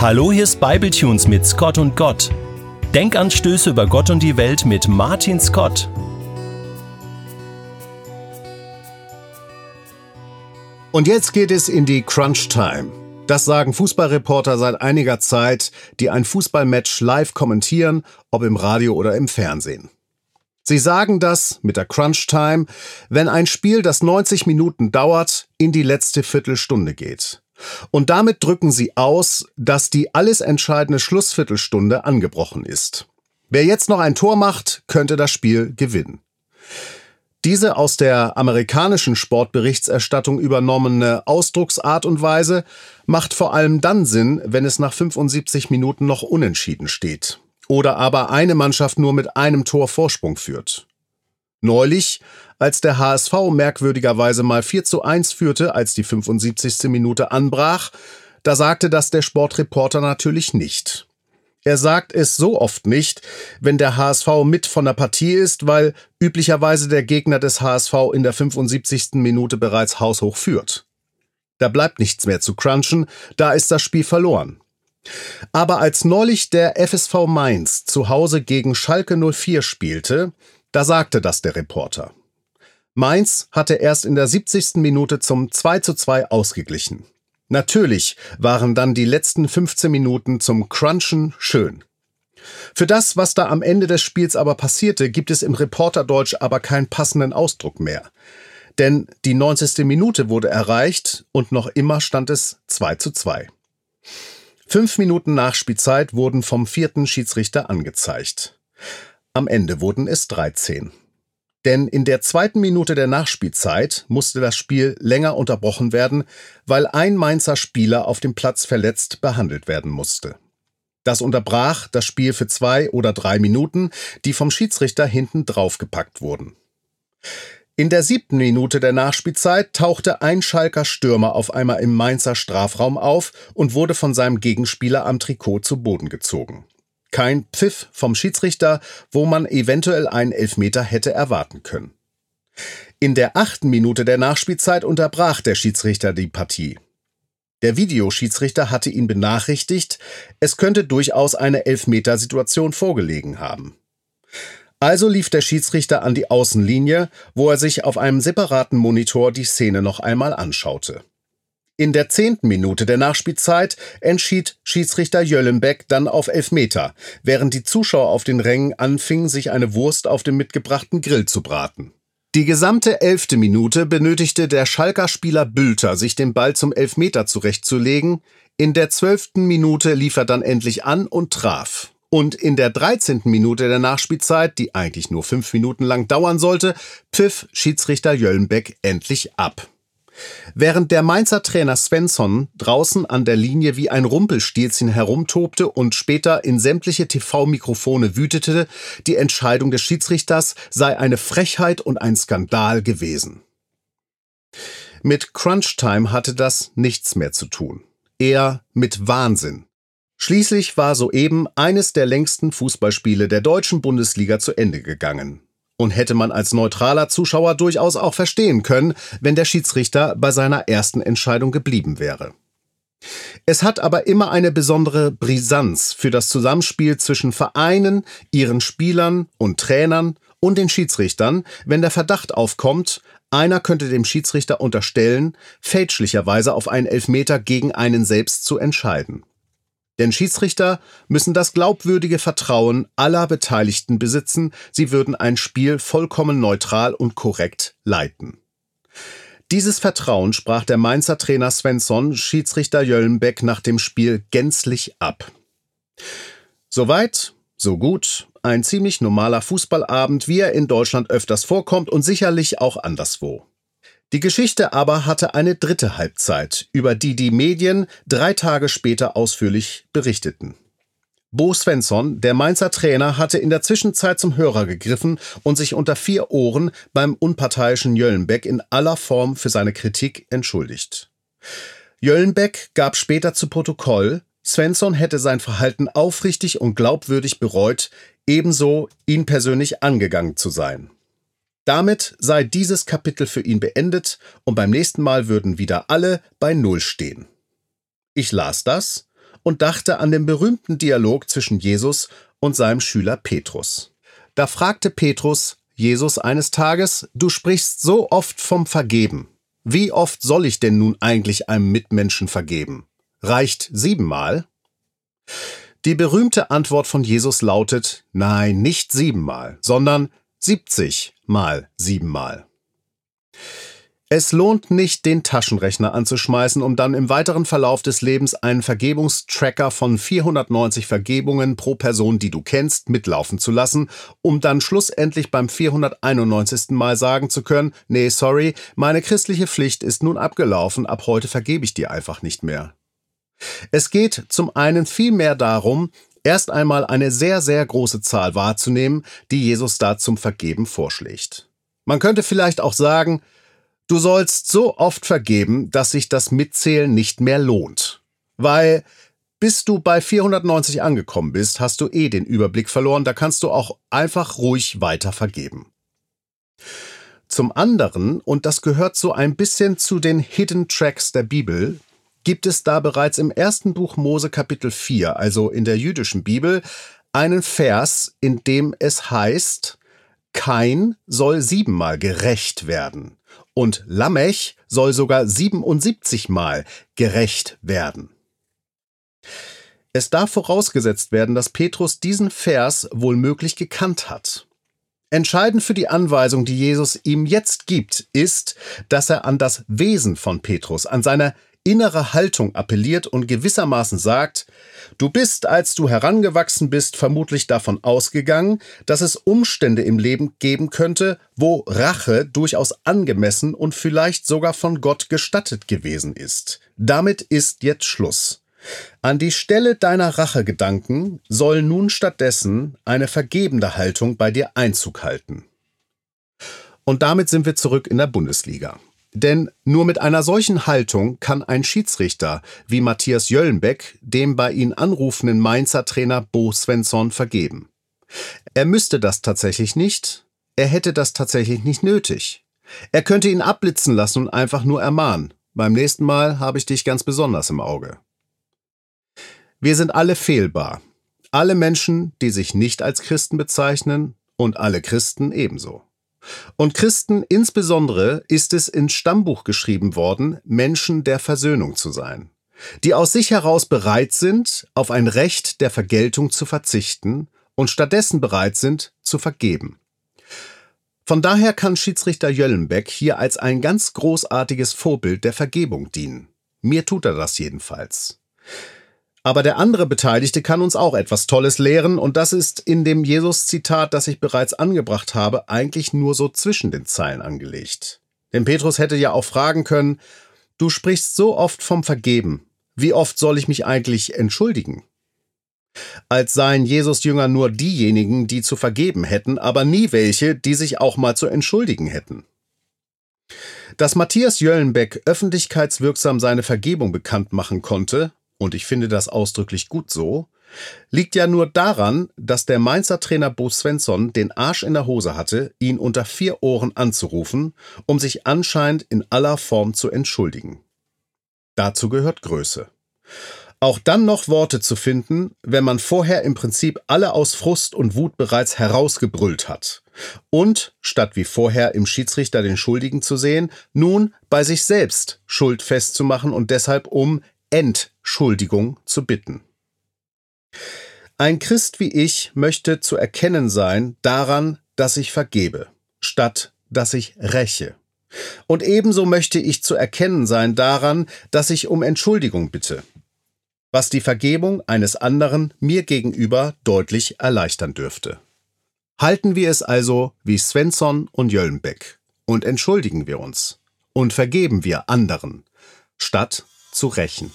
Hallo, hier ist Bibletunes mit Scott und Gott. Denkanstöße über Gott und die Welt mit Martin Scott. Und jetzt geht es in die Crunch Time. Das sagen Fußballreporter seit einiger Zeit, die ein Fußballmatch live kommentieren, ob im Radio oder im Fernsehen. Sie sagen das mit der Crunch Time, wenn ein Spiel, das 90 Minuten dauert, in die letzte Viertelstunde geht. Und damit drücken sie aus, dass die alles entscheidende Schlussviertelstunde angebrochen ist. Wer jetzt noch ein Tor macht, könnte das Spiel gewinnen. Diese aus der amerikanischen Sportberichterstattung übernommene Ausdrucksart und Weise macht vor allem dann Sinn, wenn es nach 75 Minuten noch unentschieden steht oder aber eine Mannschaft nur mit einem Tor Vorsprung führt. Neulich, als der HSV merkwürdigerweise mal 4 zu 1 führte, als die 75. Minute anbrach, da sagte das der Sportreporter natürlich nicht. Er sagt es so oft nicht, wenn der HSV mit von der Partie ist, weil üblicherweise der Gegner des HSV in der 75. Minute bereits haushoch führt. Da bleibt nichts mehr zu crunchen, da ist das Spiel verloren. Aber als neulich der FSV Mainz zu Hause gegen Schalke 04 spielte, da sagte das der Reporter. Mainz hatte erst in der 70. Minute zum 2 zu 2 ausgeglichen. Natürlich waren dann die letzten 15 Minuten zum Crunchen schön. Für das, was da am Ende des Spiels aber passierte, gibt es im Reporterdeutsch aber keinen passenden Ausdruck mehr. Denn die 90. Minute wurde erreicht und noch immer stand es 2 zu 2. Fünf Minuten nach Spielzeit wurden vom vierten Schiedsrichter angezeigt. Am Ende wurden es 13. Denn in der zweiten Minute der Nachspielzeit musste das Spiel länger unterbrochen werden, weil ein Mainzer Spieler auf dem Platz verletzt behandelt werden musste. Das unterbrach das Spiel für zwei oder drei Minuten, die vom Schiedsrichter hinten draufgepackt wurden. In der siebten Minute der Nachspielzeit tauchte ein Schalker Stürmer auf einmal im Mainzer Strafraum auf und wurde von seinem Gegenspieler am Trikot zu Boden gezogen. Kein Pfiff vom Schiedsrichter, wo man eventuell einen Elfmeter hätte erwarten können. In der achten Minute der Nachspielzeit unterbrach der Schiedsrichter die Partie. Der Videoschiedsrichter hatte ihn benachrichtigt, es könnte durchaus eine Elfmetersituation vorgelegen haben. Also lief der Schiedsrichter an die Außenlinie, wo er sich auf einem separaten Monitor die Szene noch einmal anschaute. In der zehnten Minute der Nachspielzeit entschied Schiedsrichter Jöllenbeck dann auf Elfmeter, während die Zuschauer auf den Rängen anfingen, sich eine Wurst auf dem mitgebrachten Grill zu braten. Die gesamte elfte Minute benötigte der Schalker Spieler Bülter, sich den Ball zum Elfmeter zurechtzulegen. In der zwölften Minute lief er dann endlich an und traf. Und in der dreizehnten Minute der Nachspielzeit, die eigentlich nur fünf Minuten lang dauern sollte, pfiff Schiedsrichter Jöllenbeck endlich ab. Während der Mainzer Trainer Svensson draußen an der Linie wie ein Rumpelstilzchen herumtobte und später in sämtliche TV-Mikrofone wütete, die Entscheidung des Schiedsrichters sei eine Frechheit und ein Skandal gewesen. Mit Crunchtime hatte das nichts mehr zu tun. Eher mit Wahnsinn. Schließlich war soeben eines der längsten Fußballspiele der deutschen Bundesliga zu Ende gegangen. Und hätte man als neutraler Zuschauer durchaus auch verstehen können, wenn der Schiedsrichter bei seiner ersten Entscheidung geblieben wäre. Es hat aber immer eine besondere Brisanz für das Zusammenspiel zwischen Vereinen, ihren Spielern und Trainern und den Schiedsrichtern, wenn der Verdacht aufkommt, einer könnte dem Schiedsrichter unterstellen, fälschlicherweise auf einen Elfmeter gegen einen selbst zu entscheiden. Denn Schiedsrichter müssen das glaubwürdige Vertrauen aller Beteiligten besitzen, sie würden ein Spiel vollkommen neutral und korrekt leiten. Dieses Vertrauen sprach der Mainzer Trainer Svensson Schiedsrichter Jöllenbeck nach dem Spiel gänzlich ab. Soweit, so gut, ein ziemlich normaler Fußballabend, wie er in Deutschland öfters vorkommt und sicherlich auch anderswo. Die Geschichte aber hatte eine dritte Halbzeit, über die die Medien drei Tage später ausführlich berichteten. Bo Svensson, der Mainzer Trainer, hatte in der Zwischenzeit zum Hörer gegriffen und sich unter vier Ohren beim unparteiischen Jöllenbeck in aller Form für seine Kritik entschuldigt. Jöllenbeck gab später zu Protokoll, Svensson hätte sein Verhalten aufrichtig und glaubwürdig bereut, ebenso ihn persönlich angegangen zu sein. Damit sei dieses Kapitel für ihn beendet und beim nächsten Mal würden wieder alle bei Null stehen. Ich las das und dachte an den berühmten Dialog zwischen Jesus und seinem Schüler Petrus. Da fragte Petrus Jesus eines Tages, du sprichst so oft vom Vergeben. Wie oft soll ich denn nun eigentlich einem Mitmenschen vergeben? Reicht siebenmal? Die berühmte Antwort von Jesus lautet, nein, nicht siebenmal, sondern siebzig mal siebenmal. Es lohnt nicht, den Taschenrechner anzuschmeißen, um dann im weiteren Verlauf des Lebens einen Vergebungstracker von 490 Vergebungen pro Person, die du kennst, mitlaufen zu lassen, um dann schlussendlich beim 491. Mal sagen zu können, nee, sorry, meine christliche Pflicht ist nun abgelaufen, ab heute vergebe ich dir einfach nicht mehr. Es geht zum einen vielmehr darum, erst einmal eine sehr, sehr große Zahl wahrzunehmen, die Jesus da zum Vergeben vorschlägt. Man könnte vielleicht auch sagen, Du sollst so oft vergeben, dass sich das Mitzählen nicht mehr lohnt. Weil bis du bei 490 angekommen bist, hast du eh den Überblick verloren, da kannst du auch einfach ruhig weiter vergeben. Zum anderen, und das gehört so ein bisschen zu den Hidden Tracks der Bibel, gibt es da bereits im ersten Buch Mose Kapitel 4, also in der jüdischen Bibel, einen Vers, in dem es heißt, kein soll siebenmal gerecht werden und Lamech soll sogar 77 Mal gerecht werden. Es darf vorausgesetzt werden, dass Petrus diesen Vers wohl möglich gekannt hat. Entscheidend für die Anweisung, die Jesus ihm jetzt gibt, ist, dass er an das Wesen von Petrus, an seine innere Haltung appelliert und gewissermaßen sagt, du bist, als du herangewachsen bist, vermutlich davon ausgegangen, dass es Umstände im Leben geben könnte, wo Rache durchaus angemessen und vielleicht sogar von Gott gestattet gewesen ist. Damit ist jetzt Schluss. An die Stelle deiner Rachegedanken soll nun stattdessen eine vergebende Haltung bei dir Einzug halten. Und damit sind wir zurück in der Bundesliga. Denn nur mit einer solchen Haltung kann ein Schiedsrichter wie Matthias Jöllenbeck dem bei ihn anrufenden Mainzer Trainer Bo Svensson vergeben. Er müsste das tatsächlich nicht, er hätte das tatsächlich nicht nötig. Er könnte ihn abblitzen lassen und einfach nur ermahnen. Beim nächsten Mal habe ich dich ganz besonders im Auge. Wir sind alle fehlbar. Alle Menschen, die sich nicht als Christen bezeichnen und alle Christen ebenso. Und Christen insbesondere ist es ins Stammbuch geschrieben worden, Menschen der Versöhnung zu sein, die aus sich heraus bereit sind, auf ein Recht der Vergeltung zu verzichten und stattdessen bereit sind, zu vergeben. Von daher kann Schiedsrichter Jöllenbeck hier als ein ganz großartiges Vorbild der Vergebung dienen. Mir tut er das jedenfalls. Aber der andere Beteiligte kann uns auch etwas Tolles lehren, und das ist in dem Jesus-Zitat, das ich bereits angebracht habe, eigentlich nur so zwischen den Zeilen angelegt. Denn Petrus hätte ja auch fragen können, du sprichst so oft vom Vergeben, wie oft soll ich mich eigentlich entschuldigen? Als seien Jesus Jünger nur diejenigen, die zu vergeben hätten, aber nie welche, die sich auch mal zu entschuldigen hätten. Dass Matthias Jöllenbeck öffentlichkeitswirksam seine Vergebung bekannt machen konnte, und ich finde das ausdrücklich gut so, liegt ja nur daran, dass der Mainzer Trainer Bo Svensson den Arsch in der Hose hatte, ihn unter vier Ohren anzurufen, um sich anscheinend in aller Form zu entschuldigen. Dazu gehört Größe. Auch dann noch Worte zu finden, wenn man vorher im Prinzip alle aus Frust und Wut bereits herausgebrüllt hat. Und, statt wie vorher im Schiedsrichter den Schuldigen zu sehen, nun bei sich selbst Schuld festzumachen und deshalb um Entschuldigung zu bitten. Ein Christ wie ich möchte zu erkennen sein daran, dass ich vergebe, statt dass ich räche. Und ebenso möchte ich zu erkennen sein daran, dass ich um Entschuldigung bitte, was die Vergebung eines anderen mir gegenüber deutlich erleichtern dürfte. Halten wir es also wie Svensson und Jöllenbeck und entschuldigen wir uns und vergeben wir anderen, statt zu rächen.